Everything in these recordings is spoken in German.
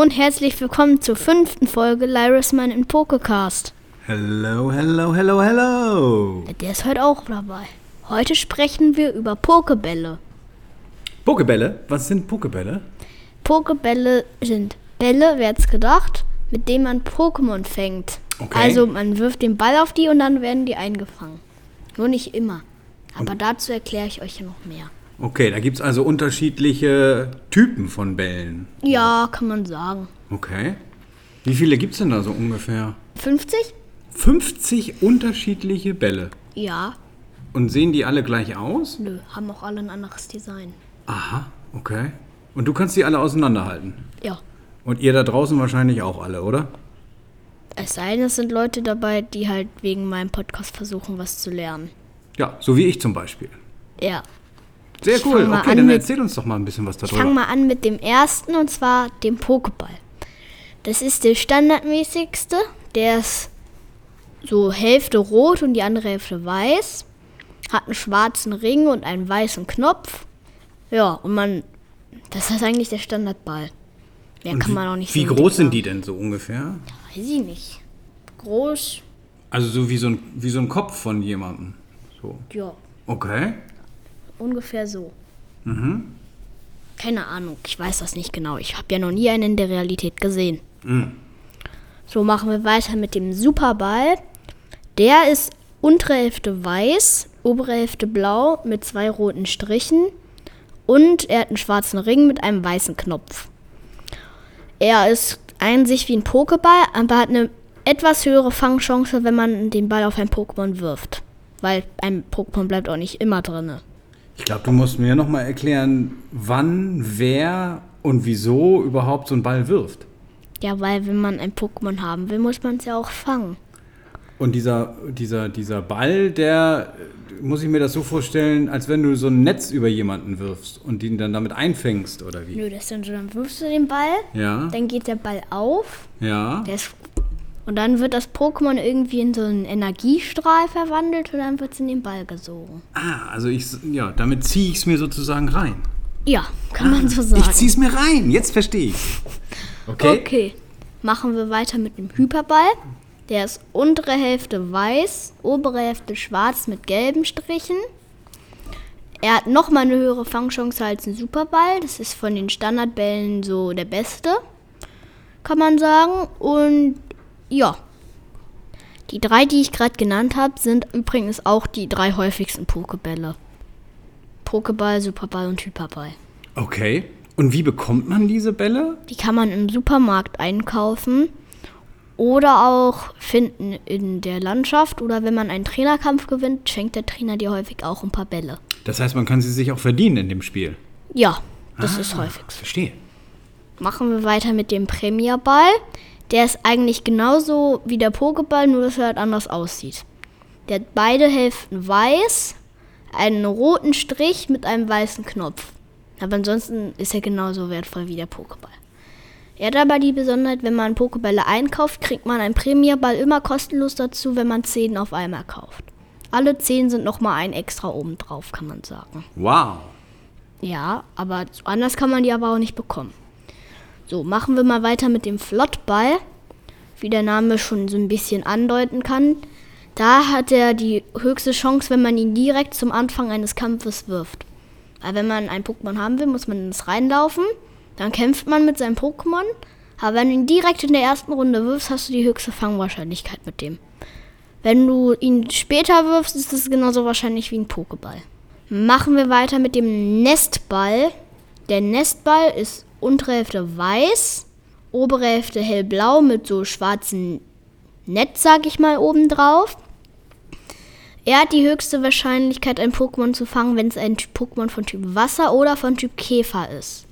Und herzlich willkommen zur fünften Folge Lyrisman in Pokecast. Hello, hello, hello, hello. Der ist heute auch dabei. Heute sprechen wir über Pokebälle. Pokebälle? Was sind Pokebälle? Pokebälle sind Bälle, wer hätte gedacht, mit denen man Pokémon fängt. Okay. Also man wirft den Ball auf die und dann werden die eingefangen. Nur nicht immer. Aber dazu erkläre ich euch noch mehr. Okay, da gibt es also unterschiedliche Typen von Bällen. Ja, kann man sagen. Okay. Wie viele gibt es denn da so ungefähr? 50? 50 unterschiedliche Bälle. Ja. Und sehen die alle gleich aus? Nö, haben auch alle ein anderes Design. Aha, okay. Und du kannst die alle auseinanderhalten. Ja. Und ihr da draußen wahrscheinlich auch alle, oder? Es sei denn, es sind Leute dabei, die halt wegen meinem Podcast versuchen, was zu lernen. Ja, so wie ich zum Beispiel. Ja. Sehr Ich cool. Okay, an dann mit- erzähl uns doch mal ein bisschen was Ich fange darüber. mal an mit dem ersten und zwar dem Pokéball. Das ist der standardmäßigste. Der ist so Hälfte rot und die andere Hälfte weiß. Hat einen schwarzen Ring und einen weißen Knopf. Ja, und man. Das ist eigentlich der Standardball. Mehr kann man auch nicht Wie so groß sind die denn so ungefähr? Weiß ich nicht. Groß, Also so wie so ein, wie so ein Kopf von jemandem. So. ja, Okay. Ungefähr so. Keine Ahnung, ich weiß das nicht genau. Ich habe ja noch nie einen in der Realität gesehen. So machen wir weiter mit dem Superball. Der ist untere Hälfte weiß, obere Hälfte blau mit zwei roten Strichen und er hat einen schwarzen Ring mit einem weißen Knopf. Er ist an sich wie ein Pokéball, aber hat eine etwas höhere Fangchance, wenn man den Ball auf ein Pokémon wirft. Weil ein Pokémon bleibt auch nicht immer drinne. Ich glaube, du musst mir nochmal erklären, wann, wer und wieso überhaupt so einen Ball wirft. Ja, weil wenn man ein Pokémon haben will, muss man es ja auch fangen. Und dieser, dieser, dieser Ball, der, muss ich mir das so vorstellen, als wenn du so ein Netz über jemanden wirfst und ihn dann damit einfängst, oder wie? Nö, das dann so, dann wirfst du den Ball, Ja, dann geht der Ball auf, ja. der ist, und dann wird das Pokémon irgendwie in so einen Energiestrahl verwandelt und dann wird es in den Ball gesogen. Ah, also ich, ja, damit ziehe ich es mir sozusagen rein. Ja, kann man so sagen. Ich ziehe es mir rein, jetzt verstehe ich. Okay. Okay, machen wir weiter mit dem Hyperball. Der ist untere Hälfte weiß, obere Hälfte schwarz mit gelben Strichen. Er hat nochmal eine höhere Fangchance als ein Superball. Das ist von den Standardbällen so der beste, kann man sagen. Und ja, die drei, die ich gerade genannt habe, sind übrigens auch die drei häufigsten Pokebälle. Pokeball, Superball und Hyperball. Okay. Und wie bekommt man diese Bälle? Die kann man im Supermarkt einkaufen oder auch finden in der Landschaft. Oder wenn man einen Trainerkampf gewinnt, schenkt der Trainer dir häufig auch ein paar Bälle. Das heißt, man kann sie sich auch verdienen in dem Spiel. Ja, das Ah. ist häufig. Verstehe. Machen wir weiter mit dem Premierball. Der ist eigentlich genauso wie der Pokéball, nur dass er halt anders aussieht. Der hat beide Hälften weiß, einen roten Strich mit einem weißen Knopf. Aber ansonsten ist er genauso wertvoll wie der Pokéball. Er hat aber die Besonderheit, wenn man Pokébälle einkauft, kriegt man einen Premierball immer kostenlos dazu, wenn man 10 auf einmal kauft. Alle 10 sind nochmal ein extra oben drauf, kann man sagen. Wow. Ja, aber anders kann man die aber auch nicht bekommen. So, machen wir mal weiter mit dem Flottball. Wie der Name schon so ein bisschen andeuten kann. Da hat er die höchste Chance, wenn man ihn direkt zum Anfang eines Kampfes wirft. Weil wenn man ein Pokémon haben will, muss man in das reinlaufen. Dann kämpft man mit seinem Pokémon. Aber wenn du ihn direkt in der ersten Runde wirfst, hast du die höchste Fangwahrscheinlichkeit mit dem. Wenn du ihn später wirfst, ist es genauso wahrscheinlich wie ein Pokéball. Machen wir weiter mit dem Nestball. Der Nestball ist untere Hälfte weiß, obere Hälfte hellblau mit so schwarzen Netz, sag ich mal, oben drauf. Er hat die höchste Wahrscheinlichkeit, ein Pokémon zu fangen, wenn es ein Pokémon von Typ Wasser oder von Typ Käfer ist.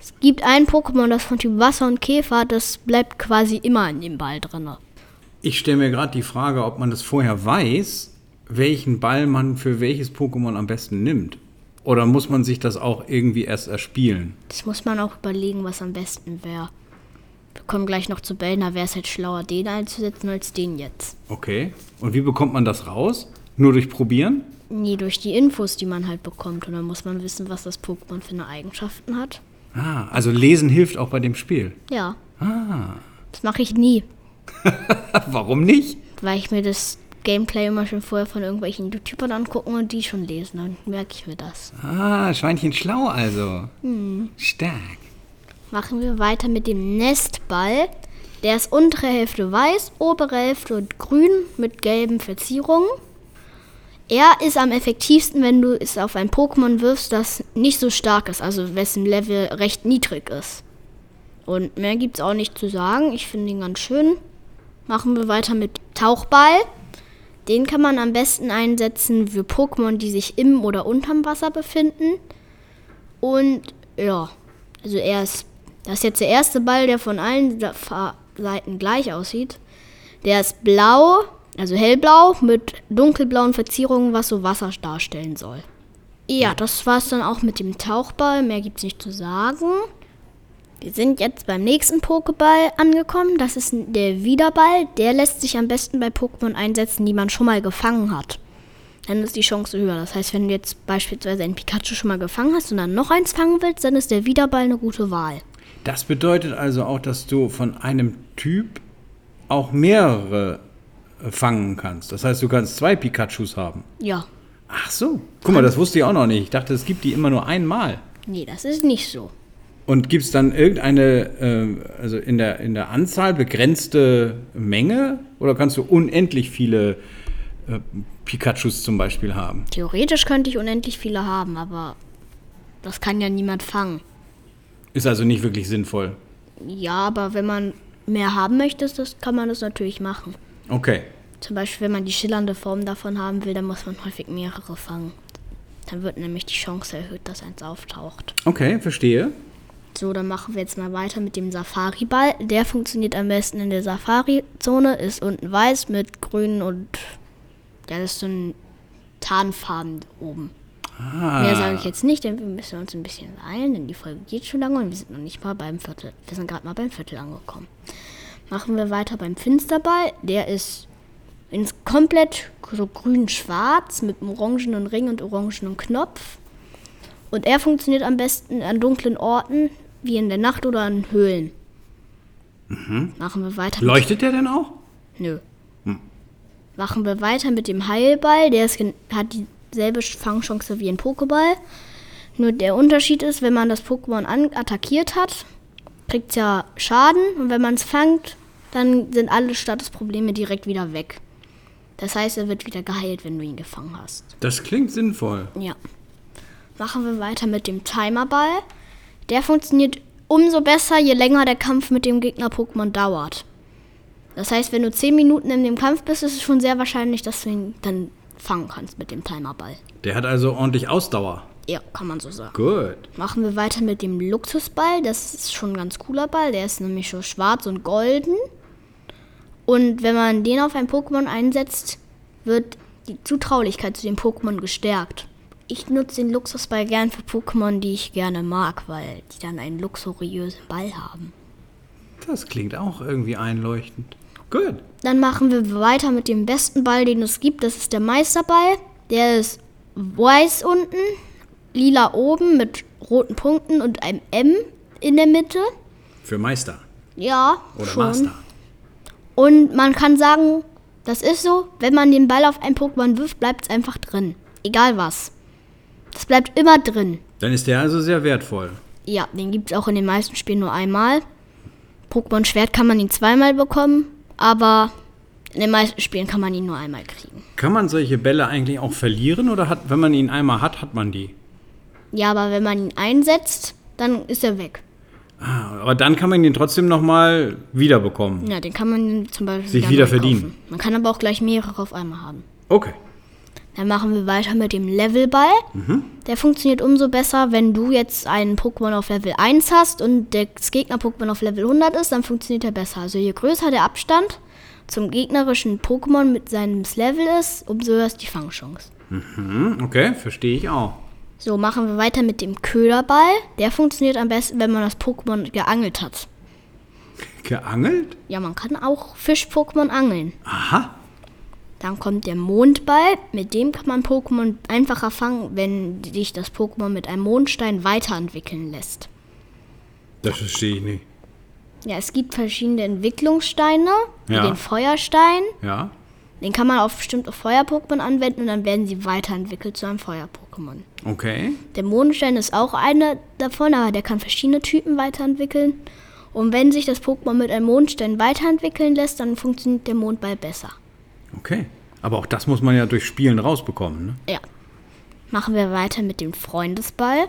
Es gibt ein Pokémon, das von Typ Wasser und Käfer das bleibt quasi immer in dem Ball drin. Ich stelle mir gerade die Frage, ob man das vorher weiß, welchen Ball man für welches Pokémon am besten nimmt. Oder muss man sich das auch irgendwie erst erspielen? Das muss man auch überlegen, was am besten wäre. Wir kommen gleich noch zu Bellen, da wäre es halt schlauer, den einzusetzen als den jetzt. Okay. Und wie bekommt man das raus? Nur durch Probieren? Nie durch die Infos, die man halt bekommt. Und dann muss man wissen, was das Pokémon für eine Eigenschaften hat. Ah, also lesen hilft auch bei dem Spiel. Ja. Ah. Das mache ich nie, Warum nicht? weil ich mir das Gameplay immer schon vorher von irgendwelchen YouTubern angucken und die schon lesen. Dann merke ich mir das. Ah, Schweinchen schlau also. Hm. Stark. Machen wir weiter mit dem Nestball. Der ist untere Hälfte weiß, obere Hälfte grün mit gelben Verzierungen. Er ist am effektivsten, wenn du es auf ein Pokémon wirfst, das nicht so stark ist, also wessen Level recht niedrig ist. Und mehr gibt es auch nicht zu sagen. Ich finde ihn ganz schön. Machen wir weiter mit Tauchball. Den kann man am besten einsetzen für Pokémon, die sich im oder unterm Wasser befinden. Und ja, also er ist, das ist jetzt der erste Ball, der von allen Seiten gleich aussieht. Der ist blau, also hellblau mit dunkelblauen Verzierungen, was so Wasser darstellen soll. Ja, das war's dann auch mit dem Tauchball. Mehr gibt's nicht zu sagen. Wir sind jetzt beim nächsten Pokéball angekommen. Das ist der Wiederball. Der lässt sich am besten bei Pokémon einsetzen, die man schon mal gefangen hat. Dann ist die Chance höher. Das heißt, wenn du jetzt beispielsweise ein Pikachu schon mal gefangen hast und dann noch eins fangen willst, dann ist der Wiederball eine gute Wahl. Das bedeutet also auch, dass du von einem Typ auch mehrere äh, fangen kannst. Das heißt, du kannst zwei Pikachus haben. Ja. Ach so. Guck mal, das wusste ich auch noch nicht. Ich dachte, es gibt die immer nur einmal. Nee, das ist nicht so. Und gibt es dann irgendeine, äh, also in der, in der Anzahl begrenzte Menge? Oder kannst du unendlich viele äh, Pikachus zum Beispiel haben? Theoretisch könnte ich unendlich viele haben, aber das kann ja niemand fangen. Ist also nicht wirklich sinnvoll. Ja, aber wenn man mehr haben möchte, das kann man das natürlich machen. Okay. Zum Beispiel, wenn man die schillernde Form davon haben will, dann muss man häufig mehrere fangen. Dann wird nämlich die Chance erhöht, dass eins auftaucht. Okay, verstehe. So, dann machen wir jetzt mal weiter mit dem Safari-Ball. Der funktioniert am besten in der Safari-Zone, ist unten weiß mit grün und ja, das ist so ein Tarnfarben oben. Mehr sage ich jetzt nicht, denn wir müssen uns ein bisschen beeilen, denn die Folge geht schon lange und wir sind noch nicht mal beim Viertel. Wir sind gerade mal beim Viertel angekommen. Machen wir weiter beim Finsterball. Der ist ins komplett so grün-schwarz mit einem orangenen Ring und orangenen Knopf. Und er funktioniert am besten an dunklen Orten, wie in der Nacht oder an Höhlen. Machen wir weiter. Leuchtet der denn auch? Nö. Machen wir weiter mit dem Heilball. Der ist, hat dieselbe Fangchance wie ein Pokéball. Nur der Unterschied ist, wenn man das Pokémon an attackiert hat, kriegt es ja Schaden. Und wenn man es fangt, dann sind alle Statusprobleme direkt wieder weg. Das heißt, er wird wieder geheilt, wenn du ihn gefangen hast. Das klingt sinnvoll. Ja. Machen wir weiter mit dem Timerball. Der funktioniert umso besser, je länger der Kampf mit dem Gegner-Pokémon dauert. Das heißt, wenn du 10 Minuten in dem Kampf bist, ist es schon sehr wahrscheinlich, dass du ihn dann fangen kannst mit dem Timerball. Der hat also ordentlich Ausdauer. Ja, kann man so sagen. Gut. Machen wir weiter mit dem Luxusball. Das ist schon ein ganz cooler Ball. Der ist nämlich schon schwarz und golden. Und wenn man den auf ein Pokémon einsetzt, wird die Zutraulichkeit zu dem Pokémon gestärkt. Ich nutze den Luxusball gern für Pokémon, die ich gerne mag, weil die dann einen luxuriösen Ball haben. Das klingt auch irgendwie einleuchtend. Gut. Dann machen wir weiter mit dem besten Ball, den es gibt. Das ist der Meisterball. Der ist weiß unten, lila oben mit roten Punkten und einem M in der Mitte. Für Meister. Ja, Oder schon. Master. Und man kann sagen, das ist so, wenn man den Ball auf ein Pokémon wirft, bleibt es einfach drin. Egal was. Das bleibt immer drin. Dann ist der also sehr wertvoll. Ja, den gibt es auch in den meisten Spielen nur einmal. Pokémon Schwert kann man ihn zweimal bekommen, aber in den meisten Spielen kann man ihn nur einmal kriegen. Kann man solche Bälle eigentlich auch verlieren oder hat, wenn man ihn einmal hat, hat man die? Ja, aber wenn man ihn einsetzt, dann ist er weg. Ah, aber dann kann man ihn trotzdem nochmal wiederbekommen. Ja, den kann man zum Beispiel Sich wieder verdienen. kaufen. Man kann aber auch gleich mehrere auf einmal haben. Okay. Dann machen wir weiter mit dem Levelball. Der funktioniert umso besser, wenn du jetzt einen Pokémon auf Level 1 hast und das Gegner-Pokémon auf Level 100 ist, dann funktioniert er besser. Also je größer der Abstand zum gegnerischen Pokémon mit seinem Level ist, umso höher ist die Fangchance. Hm, okay, verstehe ich auch. So, machen wir weiter mit dem Köderball. Der funktioniert am besten, wenn man das Pokémon geangelt hat. Geangelt? Ja, man kann auch Fisch-Pokémon angeln. Aha. Dann kommt der Mondball. Mit dem kann man Pokémon einfacher fangen, wenn sich das Pokémon mit einem Mondstein weiterentwickeln lässt. Das verstehe ich nicht. Ja, es gibt verschiedene Entwicklungssteine, wie Ja. den Feuerstein. Ja? Den kann man auf bestimmte Feuer-Pokémon anwenden und dann werden sie weiterentwickelt zu einem Feuer-Pokémon. Okay. Der Mondstein ist auch einer davon, aber der kann verschiedene Typen weiterentwickeln. Und wenn sich das Pokémon mit einem Mondstein weiterentwickeln lässt, dann funktioniert der Mondball besser. Okay. Aber auch das muss man ja durch Spielen rausbekommen, ne? Ja. Machen wir weiter mit dem Freundesball.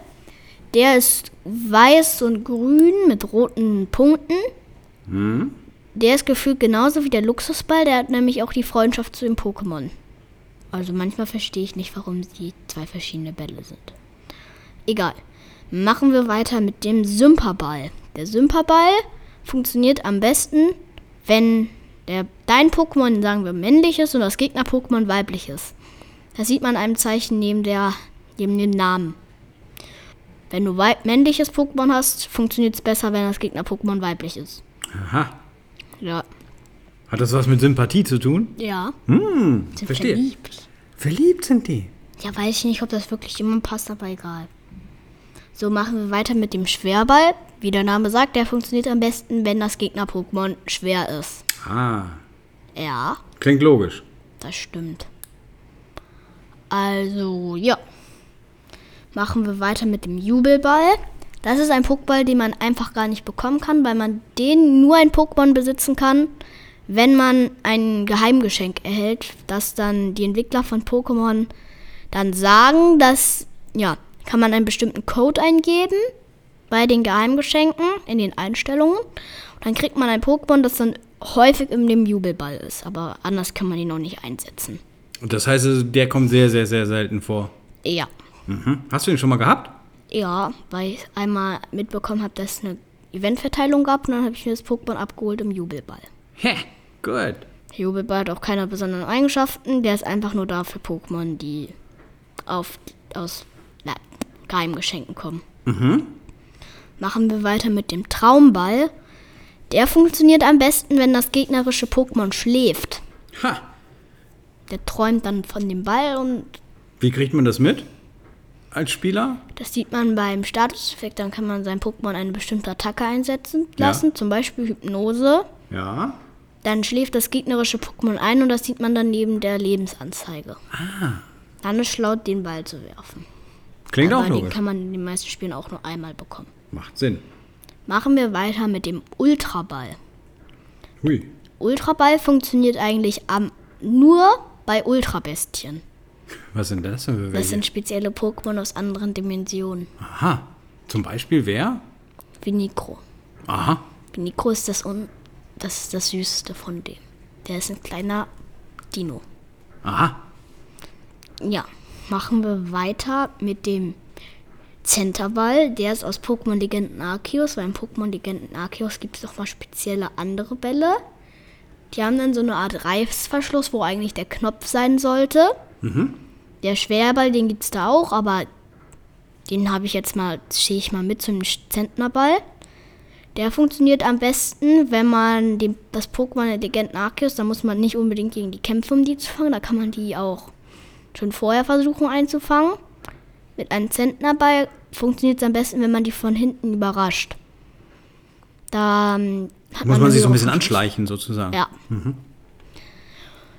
Der ist weiß und grün mit roten Punkten. Der ist gefühlt genauso wie der Luxusball. Der hat nämlich auch die Freundschaft zu dem Pokémon. Also manchmal verstehe ich nicht, warum sie zwei verschiedene Bälle sind. Egal. Machen wir weiter mit dem Symperball. Der Symperball funktioniert am besten, wenn der, dein Pokémon, sagen wir, männlich ist und das Gegner-Pokémon weiblich ist. Das sieht man einem Zeichen neben, der, neben dem Namen. Wenn du männliches Pokémon hast, funktioniert es besser, wenn das Gegner-Pokémon weiblich ist. Aha. Ja. Hat das was mit Sympathie zu tun? Ja. Hm, Sind verstehe. verliebt. Verliebt sind die. Ja, weiß ich nicht, ob das wirklich immer passt, aber egal. So machen wir weiter mit dem Schwerball. Wie der Name sagt, der funktioniert am besten, wenn das Gegner-Pokémon schwer ist. Ah, Ja, klingt logisch. das stimmt. Also, ja. Machen wir weiter mit dem Jubelball. Das ist ein Pokéball, den man einfach gar nicht bekommen kann, weil man den nur ein Pokémon besitzen kann, wenn man ein Geheimgeschenk erhält, das dann die Entwickler von Pokémon dann sagen, dass, ja, kann man einen bestimmten Code eingeben bei den Geheimgeschenken in den Einstellungen. Und dann kriegt man ein Pokémon, das dann häufig in dem Jubelball ist. Aber anders kann man ihn noch nicht einsetzen. Und das heißt, also, der kommt sehr, sehr, sehr selten vor. Ja. Mhm. Hast du ihn schon mal gehabt? Ja, weil ich einmal mitbekommen habe, dass es eine Eventverteilung gab und dann habe ich mir das Pokémon abgeholt im Jubelball. Hä, gut. Der Jubelball hat auch keine besonderen Eigenschaften, der ist einfach nur da für Pokémon, die auf, aus na, Geheimgeschenken kommen. Machen wir weiter mit dem Traumball. Der funktioniert am besten, wenn das gegnerische Pokémon schläft. Ha, Der träumt dann von dem Ball und wie kriegt man das mit? Als Spieler? Das sieht man beim Statuseffekt, dann kann man sein Pokémon eine bestimmte Attacke einsetzen Ja. lassen, zum Beispiel Hypnose. Ja. Dann schläft das gegnerische Pokémon ein und das sieht man dann neben der Lebensanzeige. Dann ist schlau, den Ball zu werfen. Klingt Aber auch den logisch. kann man in den meisten Spielen auch nur einmal bekommen. Macht Sinn. Machen wir weiter mit dem Ultraball. Hui. Ultraball funktioniert eigentlich am, nur bei Ultrabestien. Was sind das denn für Das sind spezielle Pokémon aus anderen Dimensionen. Aha. Zum Beispiel wer? Wie Nikro. Aha. Nikro ist das, un das ist das Süßeste von dem. Der ist ein kleiner Dino. Aha. Ja, machen wir weiter mit dem Centerball. Der ist aus Pokémon Legenden Arceus. Weil im Pokémon Legenden Arceus gibt es noch mal spezielle andere Bälle. Die haben dann so eine Art Reißverschluss, wo eigentlich der Knopf sein sollte. Der Schwerball, den gibt es da auch, aber den habe ich jetzt mal, stehe ich mal mit zum Zentnerball. Der funktioniert am besten, wenn man dem, das Pokémon der Legenden Arceus, da muss man nicht unbedingt gegen die kämpfen, um die zu fangen. Da kann man die auch schon vorher versuchen einzufangen. Mit einem Zentnerball funktioniert es am besten, wenn man die von hinten überrascht. Da ähm, Muss eine man sich so ein bisschen anschleichen sozusagen. Ja.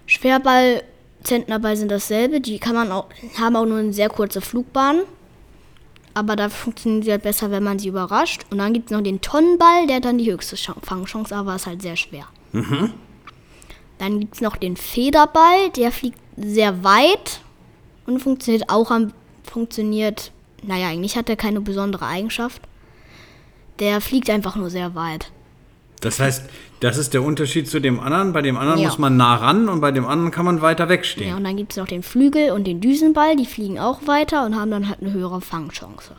Schwerball, Zentnerball sind dasselbe. Die kann man auch, haben auch nur eine sehr kurze Flugbahn. Aber da funktionieren sie halt besser, wenn man sie überrascht. Und dann gibt es noch den Tonnenball, der hat dann die höchste Chan- Fangchance, aber ist halt sehr schwer. Dann gibt es noch den Federball, der fliegt sehr weit und funktioniert auch am, funktioniert, naja, eigentlich hat er keine besondere Eigenschaft. Der fliegt einfach nur sehr weit. Das heißt, das ist der Unterschied zu dem anderen. Bei dem anderen Ja. muss man nah ran und bei dem anderen kann man weiter Ja, wegstehen. und dann gibt es noch den Flügel und den Düsenball, die fliegen auch weiter und haben dann halt eine höhere Fangchance.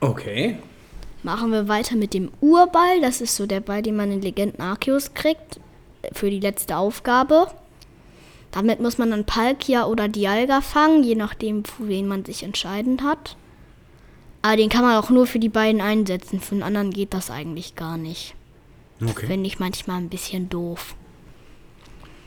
Okay. Machen wir weiter mit dem Urball, das ist so der Ball, den man in Legenden Arceus kriegt, für die letzte Aufgabe. Damit muss man dann Palkia oder Dialga fangen, je nachdem, für wen man sich entscheiden hat. Aber den kann man auch nur für die beiden einsetzen, für den anderen geht das eigentlich gar nicht. Okay. Finde ich manchmal ein bisschen doof.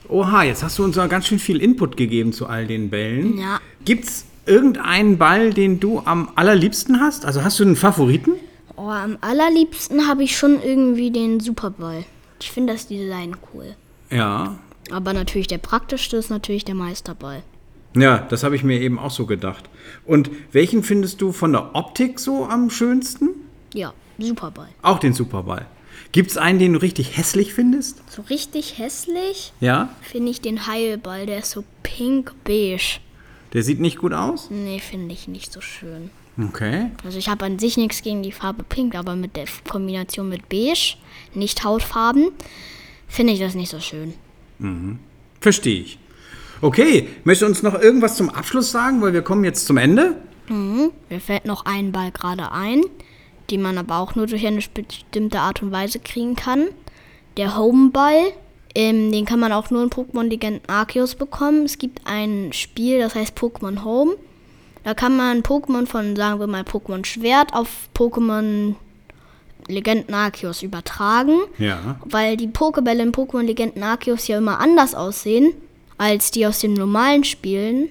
Oha, jetzt hast du uns ja ganz schön viel Input gegeben zu all den Bällen. Ja. Gibt's irgendeinen Ball, den du am allerliebsten hast? Also hast du einen Favoriten? Oh, am allerliebsten habe ich schon irgendwie den Superball. Ich finde das Design cool. Ja. Aber natürlich der praktischste ist natürlich der Meisterball. Ja, das habe ich mir eben auch so gedacht. Und welchen findest du von der Optik so am schönsten? Ja, Superball. Auch den Superball. Gibt es einen, den du richtig hässlich findest? So richtig hässlich Ja? finde ich den Heilball. Der ist so pink-beige. Der sieht nicht gut aus? Nee, finde ich nicht so schön. Okay. Also ich habe an sich nichts gegen die Farbe pink, aber mit der Kombination mit beige, nicht Hautfarben, finde ich das nicht so schön. Verstehe ich. Okay, möchtest du uns noch irgendwas zum Abschluss sagen, weil wir kommen jetzt zum Ende? Mir fällt noch ein Ball gerade ein, den man aber auch nur durch eine bestimmte Art und Weise kriegen kann. Der Homeball, ähm, den kann man auch nur in Pokémon Legenden Arceus bekommen. Es gibt ein Spiel, das heißt Pokémon Home. Da kann man Pokémon von, sagen wir mal, Pokémon Schwert auf Pokémon Legenden Arceus übertragen. Ja. Weil die Pokebälle in Pokémon Legenden Arceus ja immer anders aussehen als die aus den normalen Spielen,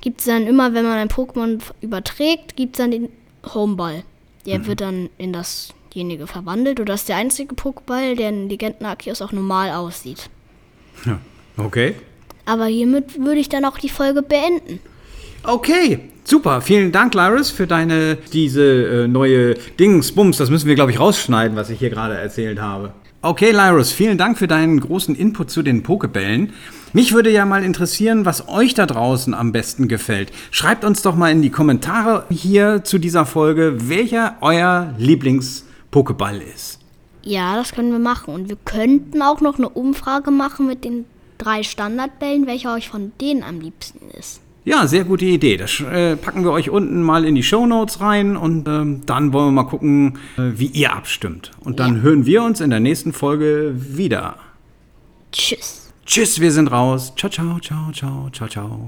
gibt es dann immer, wenn man ein Pokémon überträgt, gibt es dann den Homeball. Der wird dann in dasjenige verwandelt. Und das ist der einzige Pokéball, der in Legenden Arceus auch normal aussieht. ja. Okay. Aber hiermit würde ich dann auch die Folge beenden. Okay, super. Vielen Dank, Lyris, für deine, diese äh, neue Dingsbums. Das müssen wir, glaube ich, rausschneiden, was ich hier gerade erzählt habe. Okay, Lyris, vielen Dank für deinen großen Input zu den Pokebällen. Mich würde ja mal interessieren, was euch da draußen am besten gefällt. Schreibt uns doch mal in die Kommentare hier zu dieser Folge, welcher euer Lieblings-Pokeball ist. Ja, das können wir machen. Und wir könnten auch noch eine Umfrage machen mit den drei Standardbällen, welcher euch von denen am liebsten ist. Ja, sehr gute Idee. Das äh, packen wir euch unten mal in die Show Notes rein und ähm, dann wollen wir mal gucken, äh, wie ihr abstimmt. Und dann Ja. hören wir uns in der nächsten Folge wieder. Tschüss. Tschüss, wir sind raus. Ciao, ciao, ciao, ciao, ciao, ciao.